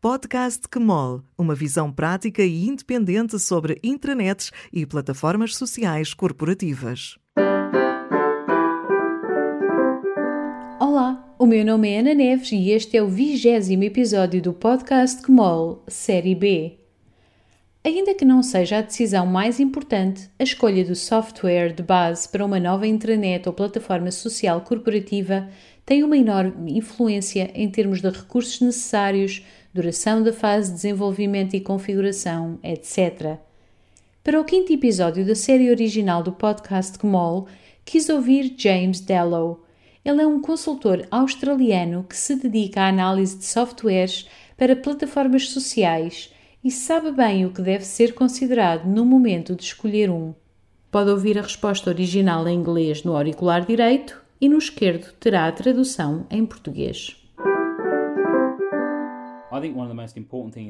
Podcast Quemol, uma visão prática e independente sobre intranets e plataformas sociais corporativas. Olá, o meu nome é Ana Neves e este é o vigésimo episódio do Podcast Quemol, Série B. Ainda que não seja a decisão mais importante, a escolha do software de base para uma nova intranet ou plataforma social corporativa tem uma enorme influência em termos de recursos necessários, duração da fase de desenvolvimento e configuração, etc. Para o quinto episódio da série original do podcast Gmol, quis ouvir James Dellow. Ele é um consultor australiano que se dedica à análise de softwares para plataformas sociais e sabe bem o que deve ser considerado no momento de escolher um. Pode ouvir a resposta original em inglês no auricular direito e no esquerdo terá a tradução em português.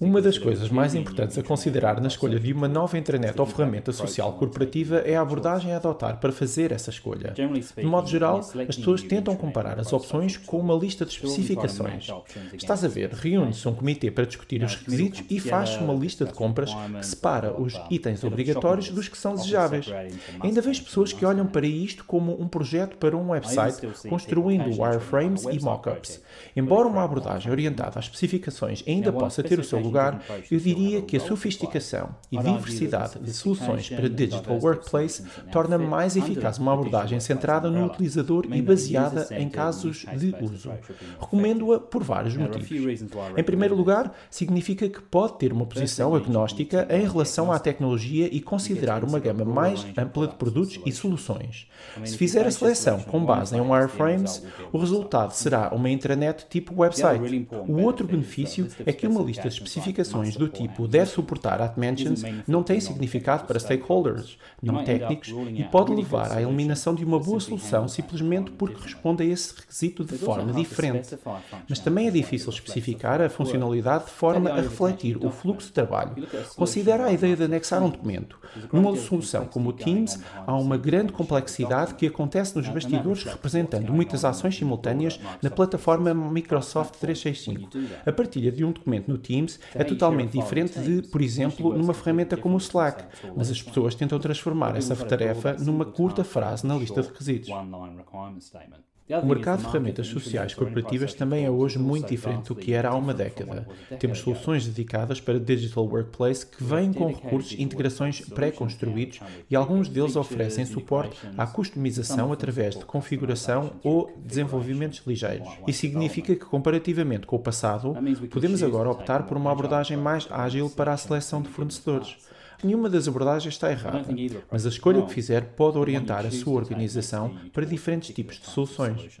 Uma das coisas mais importantes a considerar na escolha de uma nova intranet ou ferramenta social corporativa é a abordagem a adotar para fazer essa escolha. De modo geral, as pessoas tentam comparar as opções com uma lista de especificações. Estás a ver, reúne-se um comitê para discutir os requisitos e faz-se uma lista de compras que separa os itens obrigatórios dos que são desejáveis. Ainda vejo pessoas que olham para isto como um projeto para um website, construindo wireframes e mockups. Embora uma abordagem orientada às especificações ainda possa ter o seu lugar, eu diria que a sofisticação e diversidade de soluções para Digital Workplace torna mais eficaz uma abordagem centrada no utilizador e baseada em casos de uso. Recomendo-a por vários motivos. Em primeiro lugar, significa que pode ter uma posição agnóstica em relação à tecnologia e considerar uma gama mais ampla de produtos e soluções. Se fizer a seleção com base em wireframes, o resultado será uma intranet tipo website. O outro benefício é que uma lista de especificações do tipo deve suportar at mentions não tem significado para stakeholders, não técnicos, e pode levar à eliminação de uma boa solução simplesmente porque responde a esse requisito de forma diferente. Mas também é difícil especificar a funcionalidade de forma a refletir o fluxo de trabalho. Considera a ideia de anexar um documento. Numa solução como o Teams, há uma grande complexidade que acontece nos bastidores representando muitas ações simultâneas na plataforma Microsoft 365. A partilha de um documento no Teams é totalmente diferente de, por exemplo, numa ferramenta como o Slack, mas as pessoas tentam transformar essa tarefa numa curta frase na lista de requisitos. O mercado de ferramentas sociais corporativas também é hoje muito diferente do que era há uma década. Temos soluções dedicadas para Digital Workplace que vêm com recursos e integrações pré-construídos e alguns deles oferecem suporte à customização através de configuração ou desenvolvimentos ligeiros. Isso significa que, comparativamente com o passado, podemos agora optar por uma abordagem mais ágil para a seleção de fornecedores. Nenhuma das abordagens está errada, mas a escolha que fizer pode orientar a sua organização para diferentes tipos de soluções.